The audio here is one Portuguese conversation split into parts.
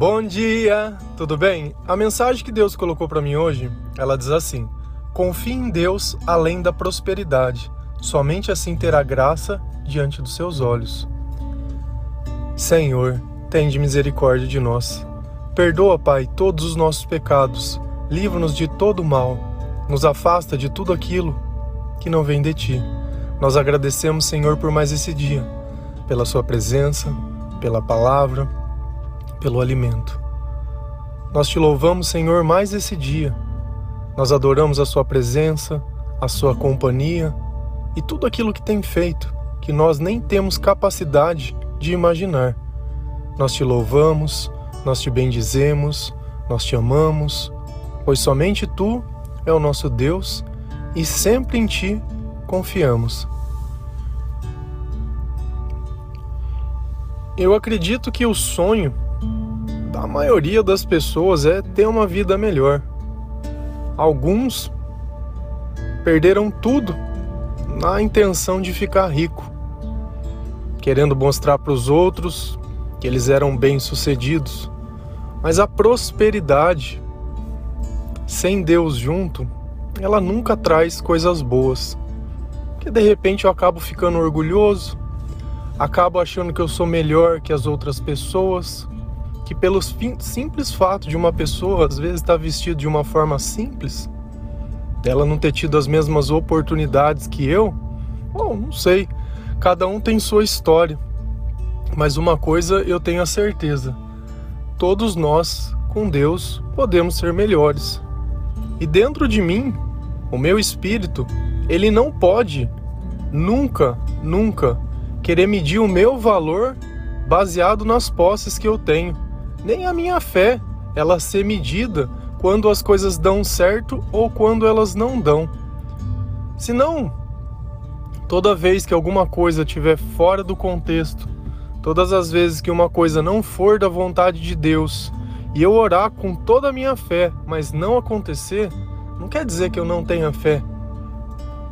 Bom dia, tudo bem? A mensagem que Deus colocou para mim hoje, ela diz assim: Confie em Deus além da prosperidade, somente assim terá graça diante dos seus olhos. Senhor, tende misericórdia de nós. Perdoa, Pai, todos os nossos pecados, livra-nos de todo mal, nos afasta de tudo aquilo que não vem de ti. Nós agradecemos, Senhor, por mais esse dia, pela Sua presença, pela palavra, pelo alimento. Nós te louvamos, Senhor, mais esse dia. Nós adoramos a Sua presença, a Sua companhia e tudo aquilo que tem feito, que nós nem temos capacidade de imaginar. Nós te louvamos, nós te bendizemos, nós te amamos, pois somente Tu é o nosso Deus e sempre em Ti confiamos. Eu acredito que o sonho da maioria das pessoas é ter uma vida melhor. Alguns perderam tudo na intenção de ficar rico, querendo mostrar para os outros que eles eram bem-sucedidos. Mas a prosperidade sem Deus junto, ela nunca traz coisas boas que de repente eu acabo ficando orgulhoso, acabo achando que eu sou melhor que as outras pessoas, que pelo simples fato de uma pessoa às vezes estar tá vestida de uma forma simples, dela não ter tido as mesmas oportunidades que eu, bom, não sei, cada um tem sua história. Mas uma coisa eu tenho a certeza: todos nós, com Deus, podemos ser melhores. E dentro de mim, o meu espírito ele não pode nunca, nunca querer medir o meu valor baseado nas posses que eu tenho. Nem a minha fé, ela ser medida quando as coisas dão certo ou quando elas não dão. Senão, toda vez que alguma coisa estiver fora do contexto, todas as vezes que uma coisa não for da vontade de Deus e eu orar com toda a minha fé, mas não acontecer, não quer dizer que eu não tenha fé.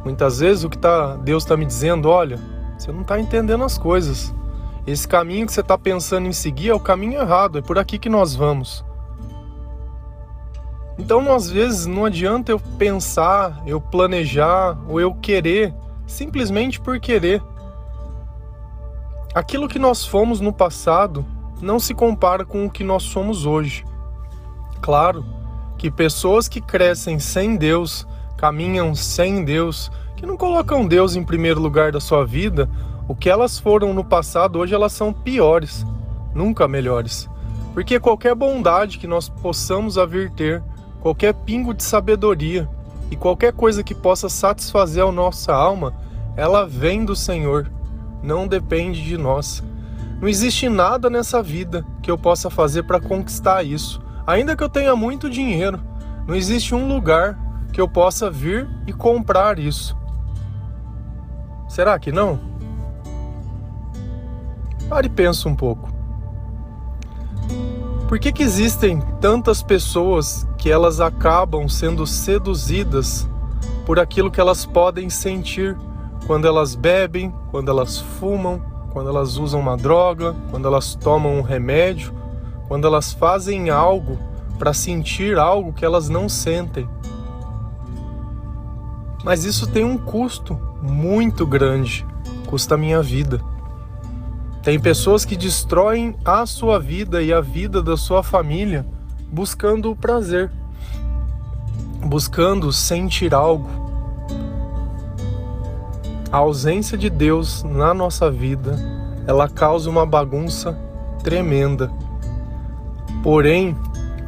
Muitas vezes o que tá, Deus está me dizendo, olha, você não está entendendo as coisas. Esse caminho que você está pensando em seguir é o caminho errado, é por aqui que nós vamos. Então, às vezes, não adianta eu pensar, eu planejar ou eu querer, simplesmente por querer. Aquilo que nós fomos no passado não se compara com o que nós somos hoje. Claro que pessoas que crescem sem Deus caminham sem Deus, que não colocam Deus em primeiro lugar da sua vida, o que elas foram no passado, hoje elas são piores, nunca melhores. Porque qualquer bondade que nós possamos vir ter, qualquer pingo de sabedoria e qualquer coisa que possa satisfazer a nossa alma, ela vem do Senhor, não depende de nós. Não existe nada nessa vida que eu possa fazer para conquistar isso. Ainda que eu tenha muito dinheiro, não existe um lugar que eu possa vir e comprar isso. Será que não? Pare e pensa um pouco. Por que, que existem tantas pessoas que elas acabam sendo seduzidas por aquilo que elas podem sentir quando elas bebem, quando elas fumam, quando elas usam uma droga, quando elas tomam um remédio, quando elas fazem algo para sentir algo que elas não sentem? Mas isso tem um custo muito grande, custa a minha vida. Tem pessoas que destroem a sua vida e a vida da sua família buscando o prazer, buscando sentir algo. A ausência de Deus na nossa vida, ela causa uma bagunça tremenda. Porém,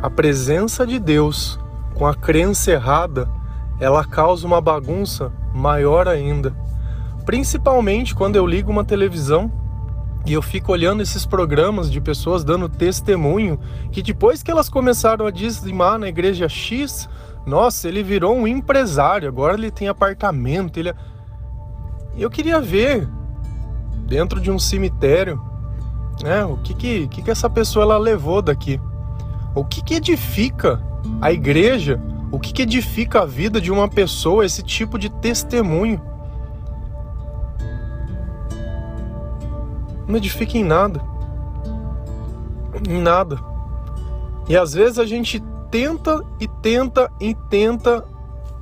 a presença de Deus com a crença errada ela causa uma bagunça maior ainda. Principalmente quando eu ligo uma televisão e eu fico olhando esses programas de pessoas dando testemunho que depois que elas começaram a dizimar na igreja X, nossa, ele virou um empresário, agora ele tem apartamento, ele é... Eu queria ver dentro de um cemitério, né, o que que, que, que essa pessoa ela levou daqui? O que que edifica a igreja o que, que edifica a vida de uma pessoa esse tipo de testemunho? Não edifica em nada. Em nada. E às vezes a gente tenta e tenta e tenta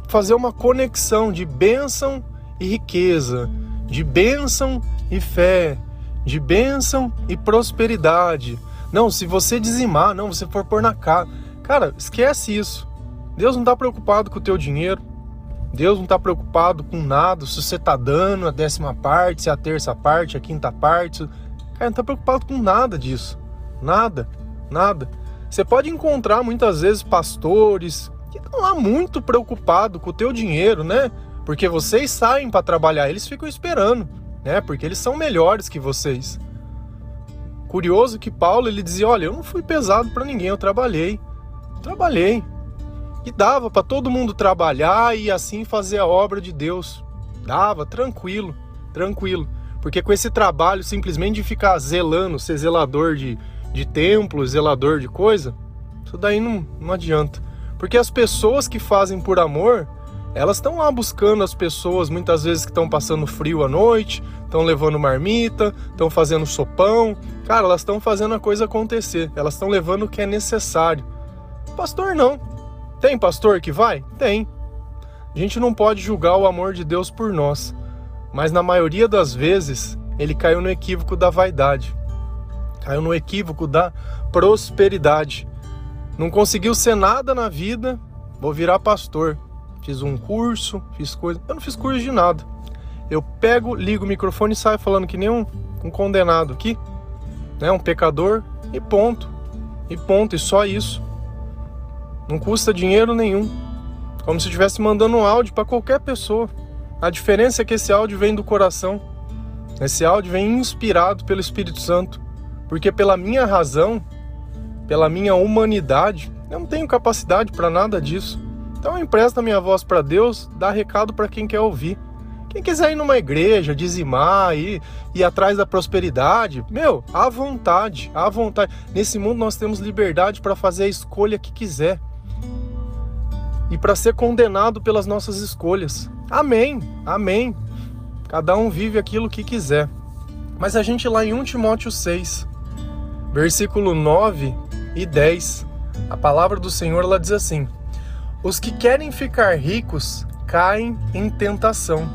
fazer uma conexão de bênção e riqueza, de bênção e fé, de bênção e prosperidade. Não, se você dizimar, não, você for pôr na cara. Cara, esquece isso. Deus não está preocupado com o teu dinheiro. Deus não está preocupado com nada, se você está dando a décima parte, se é a terça parte, a quinta parte. Cara, não está preocupado com nada disso. Nada, nada. Você pode encontrar muitas vezes pastores que estão lá muito preocupados com o teu dinheiro, né? Porque vocês saem para trabalhar, eles ficam esperando, né? Porque eles são melhores que vocês. Curioso que Paulo ele dizia: "Olha, eu não fui pesado para ninguém, eu trabalhei. Trabalhei. E dava para todo mundo trabalhar e assim fazer a obra de Deus. Dava, tranquilo, tranquilo. Porque com esse trabalho simplesmente de ficar zelando, ser zelador de de templo, zelador de coisa, isso daí não, não adianta. Porque as pessoas que fazem por amor, elas estão lá buscando as pessoas, muitas vezes que estão passando frio à noite, estão levando marmita, estão fazendo sopão. Cara, elas estão fazendo a coisa acontecer, elas estão levando o que é necessário. Pastor não. Tem pastor que vai? Tem. A gente não pode julgar o amor de Deus por nós, mas na maioria das vezes ele caiu no equívoco da vaidade caiu no equívoco da prosperidade. Não conseguiu ser nada na vida, vou virar pastor. Fiz um curso, fiz coisa. Eu não fiz curso de nada. Eu pego, ligo o microfone e saio falando que nem um, um condenado aqui, né? Um pecador e ponto. E ponto, e só isso. Não custa dinheiro nenhum. Como se estivesse mandando um áudio para qualquer pessoa. A diferença é que esse áudio vem do coração. Esse áudio vem inspirado pelo Espírito Santo. Porque pela minha razão, pela minha humanidade, eu não tenho capacidade para nada disso. Então eu empresto a minha voz para Deus, dá recado para quem quer ouvir. Quem quiser ir numa igreja, dizimar, ir, ir atrás da prosperidade, meu, à vontade, à vontade. Nesse mundo nós temos liberdade para fazer a escolha que quiser e para ser condenado pelas nossas escolhas. Amém, amém. Cada um vive aquilo que quiser. Mas a gente lá em 1 Timóteo 6, versículo 9 e 10, a palavra do Senhor ela diz assim: Os que querem ficar ricos caem em tentação,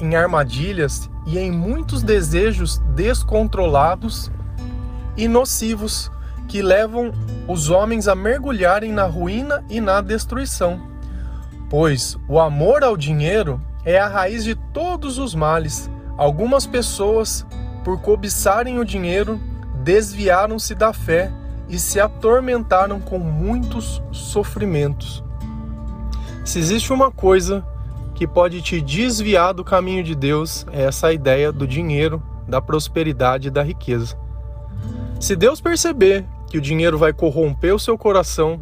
em armadilhas e em muitos desejos descontrolados e nocivos que levam os homens a mergulharem na ruína e na destruição. Pois o amor ao dinheiro é a raiz de todos os males. Algumas pessoas, por cobiçarem o dinheiro, desviaram-se da fé e se atormentaram com muitos sofrimentos. Se existe uma coisa que pode te desviar do caminho de Deus, é essa ideia do dinheiro, da prosperidade e da riqueza. Se Deus perceber que o dinheiro vai corromper o seu coração,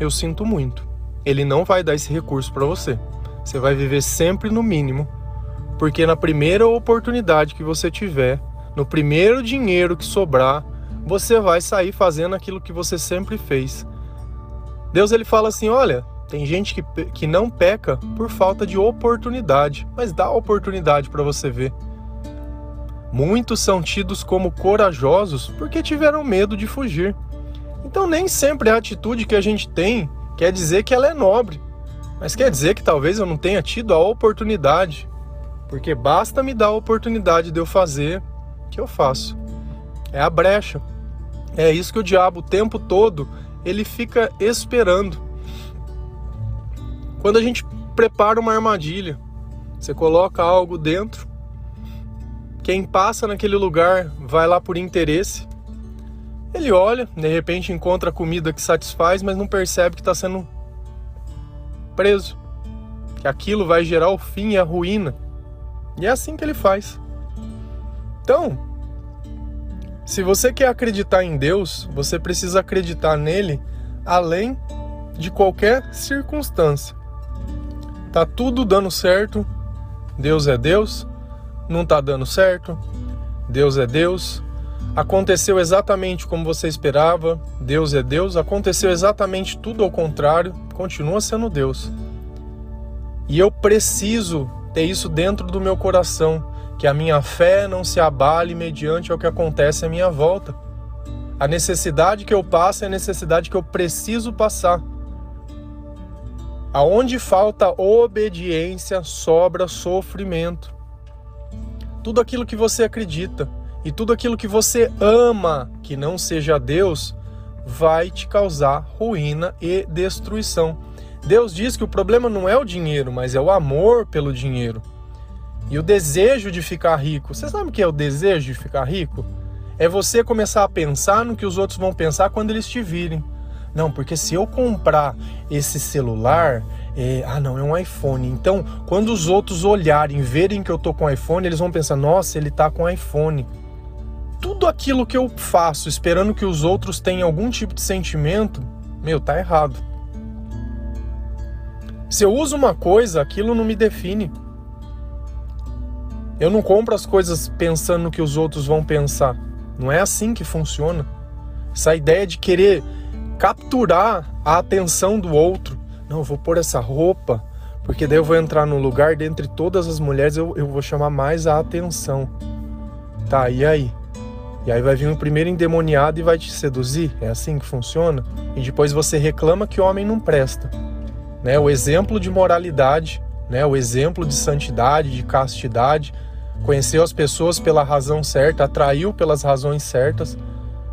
eu sinto muito. Ele não vai dar esse recurso para você. Você vai viver sempre no mínimo, porque na primeira oportunidade que você tiver, no primeiro dinheiro que sobrar, você vai sair fazendo aquilo que você sempre fez. Deus ele fala assim: olha, tem gente que, que não peca por falta de oportunidade, mas dá oportunidade para você ver. Muitos são tidos como corajosos porque tiveram medo de fugir. Então, nem sempre a atitude que a gente tem quer dizer que ela é nobre, mas quer dizer que talvez eu não tenha tido a oportunidade, porque basta me dar a oportunidade de eu fazer que eu faço. É a brecha. É isso que o diabo o tempo todo ele fica esperando. Quando a gente prepara uma armadilha, você coloca algo dentro, quem passa naquele lugar vai lá por interesse. Ele olha, de repente encontra comida que satisfaz, mas não percebe que está sendo preso. Que aquilo vai gerar o fim e a ruína. E é assim que ele faz. Então, se você quer acreditar em Deus, você precisa acreditar nele além de qualquer circunstância. Tá tudo dando certo, Deus é Deus. Não tá dando certo, Deus é Deus. Aconteceu exatamente como você esperava, Deus é Deus. Aconteceu exatamente tudo ao contrário, continua sendo Deus. E eu preciso ter isso dentro do meu coração que a minha fé não se abale mediante o que acontece à minha volta. A necessidade que eu passo é a necessidade que eu preciso passar. Aonde falta obediência, sobra sofrimento. Tudo aquilo que você acredita e tudo aquilo que você ama que não seja Deus vai te causar ruína e destruição. Deus diz que o problema não é o dinheiro, mas é o amor pelo dinheiro. E o desejo de ficar rico. Você sabe o que é o desejo de ficar rico? É você começar a pensar no que os outros vão pensar quando eles te virem. Não, porque se eu comprar esse celular, é, ah não, é um iPhone. Então, quando os outros olharem, verem que eu tô com iPhone, eles vão pensar: "Nossa, ele tá com iPhone". Tudo aquilo que eu faço esperando que os outros tenham algum tipo de sentimento, meu, tá errado. Se eu uso uma coisa, aquilo não me define. Eu não compro as coisas pensando no que os outros vão pensar. Não é assim que funciona. Essa ideia de querer capturar a atenção do outro. Não, eu vou pôr essa roupa, porque daí eu vou entrar no lugar dentre todas as mulheres, eu, eu vou chamar mais a atenção. Tá, e aí? E aí vai vir um primeiro endemoniado e vai te seduzir? É assim que funciona? E depois você reclama que o homem não presta. Né? O exemplo de moralidade, né? o exemplo de santidade, de castidade, conheceu as pessoas pela razão certa, atraiu pelas razões certas.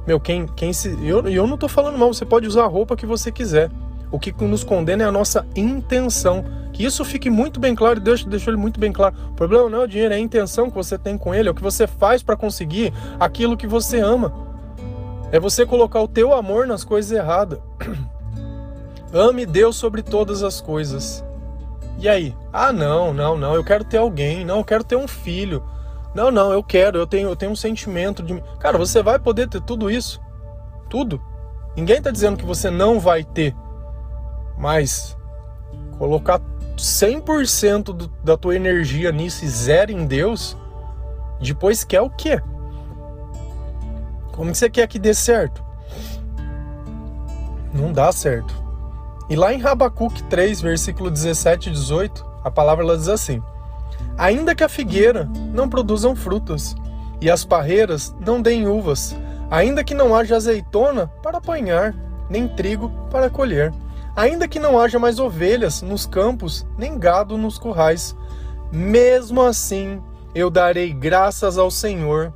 Meu, quem, quem se. Eu, eu não tô falando mal, você pode usar a roupa que você quiser. O que nos condena é a nossa intenção. Que isso fique muito bem claro, Deus deixou ele muito bem claro. O problema não é o dinheiro, é a intenção que você tem com ele, é o que você faz para conseguir aquilo que você ama. É você colocar o teu amor nas coisas erradas. Ame Deus sobre todas as coisas. E aí? Ah, não, não, não, eu quero ter alguém, não, eu quero ter um filho. Não, não, eu quero, eu tenho, eu tenho um sentimento de. Cara, você vai poder ter tudo isso. Tudo. Ninguém está dizendo que você não vai ter. Mas colocar 100% do, da tua energia nisso e zero em Deus, depois quer o quê? Como que você quer que dê certo? Não dá certo. E lá em Rabacuque 3, versículo 17 e 18, a palavra ela diz assim: Ainda que a figueira não produzam frutas e as parreiras não deem uvas, ainda que não haja azeitona para apanhar, nem trigo para colher, ainda que não haja mais ovelhas nos campos, nem gado nos currais, mesmo assim eu darei graças ao Senhor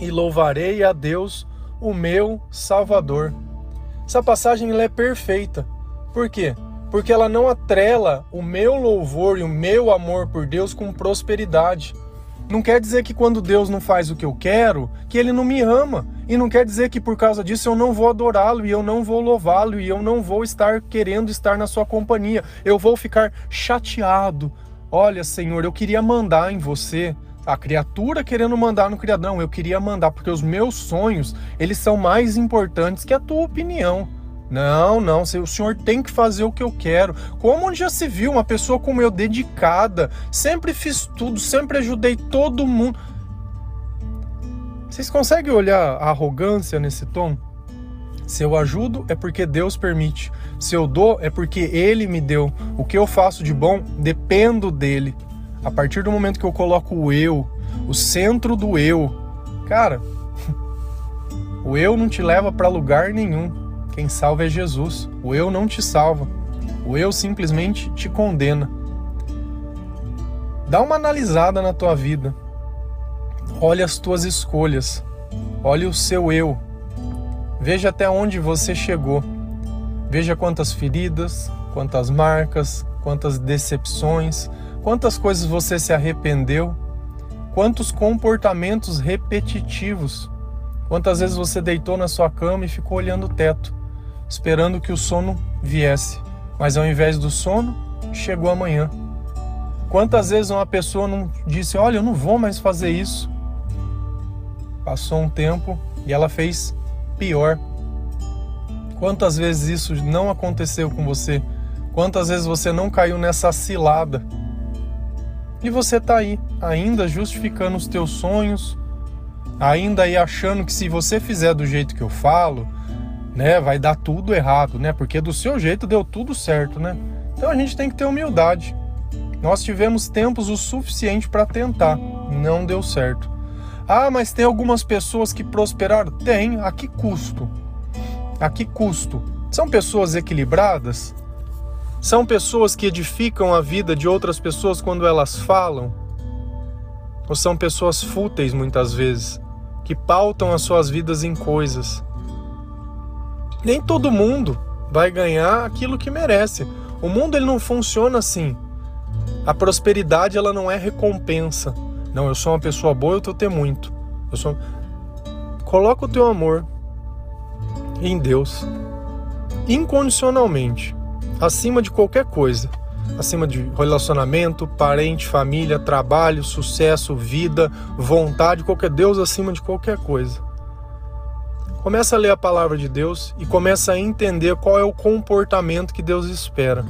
e louvarei a Deus, o meu Salvador. Essa passagem é perfeita por quê? Porque ela não atrela o meu louvor e o meu amor por Deus com prosperidade. Não quer dizer que quando Deus não faz o que eu quero, que ele não me ama. E não quer dizer que por causa disso eu não vou adorá-lo e eu não vou louvá-lo e eu não vou estar querendo estar na sua companhia. Eu vou ficar chateado. Olha, Senhor, eu queria mandar em você. A criatura querendo mandar no criadão, eu queria mandar porque os meus sonhos, eles são mais importantes que a tua opinião. Não, não, o senhor tem que fazer o que eu quero. Como já se viu uma pessoa como eu dedicada, sempre fiz tudo, sempre ajudei todo mundo. Vocês conseguem olhar a arrogância nesse tom? Se eu ajudo é porque Deus permite. Se eu dou é porque Ele me deu. O que eu faço de bom dependo dele. A partir do momento que eu coloco o eu, o centro do eu, cara, o eu não te leva para lugar nenhum. Quem salva é Jesus. O eu não te salva. O eu simplesmente te condena. Dá uma analisada na tua vida. Olhe as tuas escolhas. Olhe o seu eu. Veja até onde você chegou. Veja quantas feridas, quantas marcas, quantas decepções, quantas coisas você se arrependeu, quantos comportamentos repetitivos. Quantas vezes você deitou na sua cama e ficou olhando o teto esperando que o sono viesse, mas ao invés do sono, chegou amanhã. Quantas vezes uma pessoa não disse: Olha, eu não vou mais fazer isso? Passou um tempo e ela fez pior. Quantas vezes isso não aconteceu com você? Quantas vezes você não caiu nessa cilada? E você está aí, ainda justificando os teus sonhos, ainda aí achando que se você fizer do jeito que eu falo, né, vai dar tudo errado, né? Porque do seu jeito deu tudo certo, né? Então a gente tem que ter humildade. Nós tivemos tempos o suficiente para tentar, não deu certo. Ah, mas tem algumas pessoas que prosperaram? Tem. A que custo? A que custo? São pessoas equilibradas? São pessoas que edificam a vida de outras pessoas quando elas falam? Ou são pessoas fúteis muitas vezes, que pautam as suas vidas em coisas? Nem todo mundo vai ganhar aquilo que merece. O mundo ele não funciona assim. A prosperidade ela não é recompensa. Não, eu sou uma pessoa boa, eu tô ter muito. Eu sou Coloca o teu amor em Deus incondicionalmente, acima de qualquer coisa, acima de relacionamento, parente, família, trabalho, sucesso, vida, vontade, qualquer Deus acima de qualquer coisa. Começa a ler a palavra de Deus e começa a entender qual é o comportamento que Deus espera,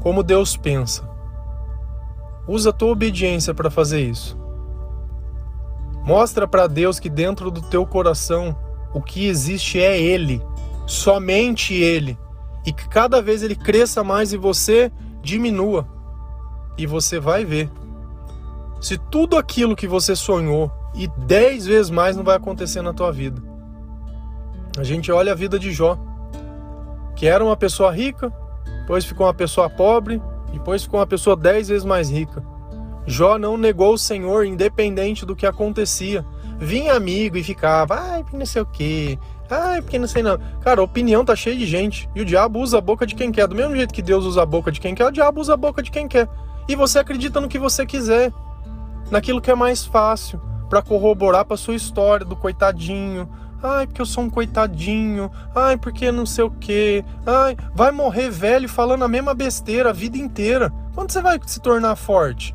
como Deus pensa. Usa a tua obediência para fazer isso. Mostra para Deus que dentro do teu coração o que existe é Ele, somente Ele, e que cada vez Ele cresça mais e você diminua. E você vai ver. Se tudo aquilo que você sonhou e dez vezes mais não vai acontecer na tua vida. A gente olha a vida de Jó, que era uma pessoa rica, depois ficou uma pessoa pobre, depois ficou uma pessoa dez vezes mais rica. Jó não negou o Senhor, independente do que acontecia. Vinha amigo e ficava, ai, não sei o quê, ai, porque não sei não. Cara, opinião tá cheia de gente. E o diabo usa a boca de quem quer. Do mesmo jeito que Deus usa a boca de quem quer, o diabo usa a boca de quem quer. E você acredita no que você quiser, naquilo que é mais fácil, para corroborar para sua história do coitadinho, Ai, porque eu sou um coitadinho. Ai, porque não sei o quê. Ai, vai morrer velho falando a mesma besteira a vida inteira. Quando você vai se tornar forte?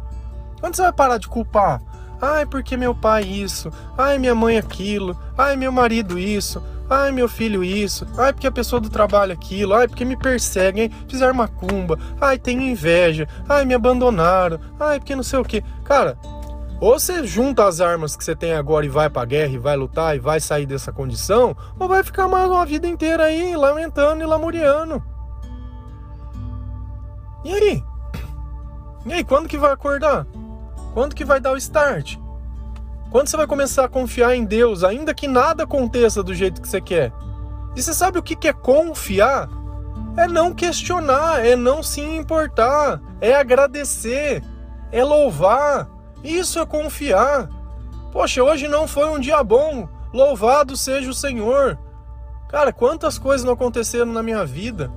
Quando você vai parar de culpar? Ai, porque meu pai isso. Ai, minha mãe aquilo. Ai, meu marido isso. Ai, meu filho isso. Ai, porque a pessoa do trabalho aquilo. Ai, porque me perseguem. Fizeram macumba. Ai, tenho inveja. Ai, me abandonaram. Ai, porque não sei o quê. Cara, ou você junta as armas que você tem agora e vai pra guerra e vai lutar e vai sair dessa condição, ou vai ficar mais uma vida inteira aí lamentando e lamuriando. E aí? E aí, quando que vai acordar? Quando que vai dar o start? Quando você vai começar a confiar em Deus, ainda que nada aconteça do jeito que você quer? E você sabe o que é confiar? É não questionar, é não se importar, é agradecer, é louvar, isso é confiar. Poxa, hoje não foi um dia bom. Louvado seja o Senhor. Cara, quantas coisas não aconteceram na minha vida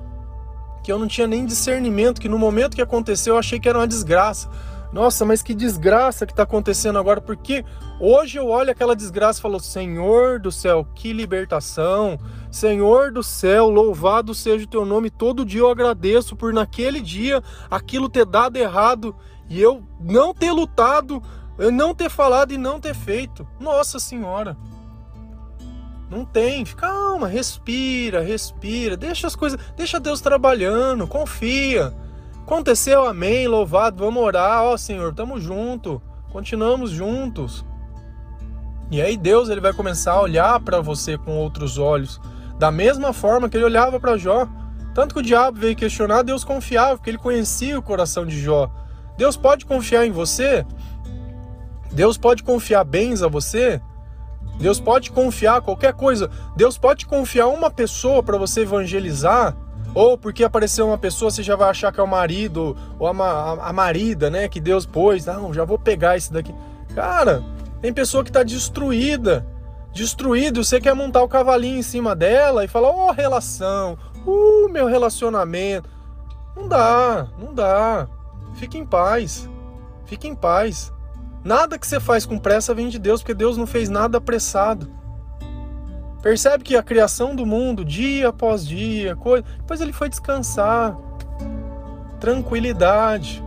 que eu não tinha nem discernimento, que no momento que aconteceu eu achei que era uma desgraça. Nossa, mas que desgraça que está acontecendo agora, porque hoje eu olho aquela desgraça e falo: Senhor do céu, que libertação! Senhor do céu, louvado seja o teu nome. Todo dia eu agradeço por naquele dia aquilo ter dado errado e eu não ter lutado, eu não ter falado e não ter feito. Nossa Senhora. Não tem. Calma, respira, respira. Deixa as coisas, deixa Deus trabalhando, confia. Aconteceu, amém, louvado. Vamos orar, ó Senhor, tamo junto. Continuamos juntos. E aí Deus ele vai começar a olhar para você com outros olhos, da mesma forma que ele olhava para Jó. Tanto que o diabo veio questionar, Deus confiava, porque ele conhecia o coração de Jó. Deus pode confiar em você? Deus pode confiar bens a você? Deus pode confiar qualquer coisa. Deus pode confiar uma pessoa para você evangelizar? Ou porque apareceu uma pessoa, você já vai achar que é o marido ou a, a, a marida, né? Que Deus pôs. Não, já vou pegar esse daqui. Cara, tem pessoa que está destruída. Destruída. Você quer montar o cavalinho em cima dela e falar: Ó, oh, relação. Uh, meu relacionamento. Não dá, não dá. Fique em paz. Fique em paz. Nada que você faz com pressa vem de Deus, porque Deus não fez nada apressado. Percebe que a criação do mundo, dia após dia, coisa, depois ele foi descansar. Tranquilidade.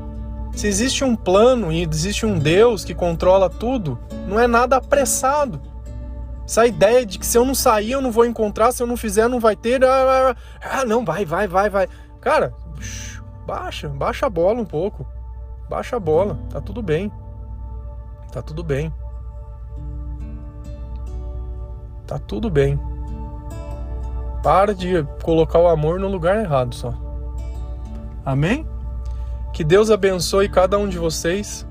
Se existe um plano e existe um Deus que controla tudo, não é nada apressado. Essa ideia de que se eu não sair, eu não vou encontrar, se eu não fizer, não vai ter. Ah, ah não, vai, vai, vai, vai. Cara, Baixa, baixa a bola um pouco. Baixa a bola, tá tudo bem. Tá tudo bem. Tá tudo bem. Para de colocar o amor no lugar errado só. Amém? Que Deus abençoe cada um de vocês.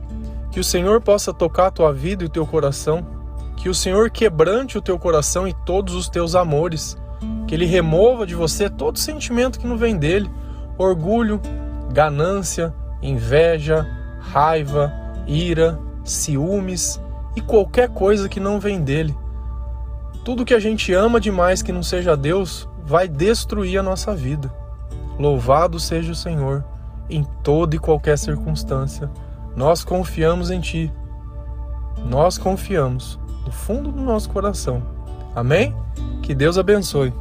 Que o Senhor possa tocar a tua vida e o teu coração. Que o Senhor quebrante o teu coração e todos os teus amores. Que Ele remova de você todo sentimento que não vem dele: orgulho, ganância, inveja, raiva, ira, ciúmes e qualquer coisa que não vem dele. Tudo que a gente ama demais que não seja Deus vai destruir a nossa vida. Louvado seja o Senhor em toda e qualquer circunstância. Nós confiamos em Ti. Nós confiamos do fundo do nosso coração. Amém? Que Deus abençoe.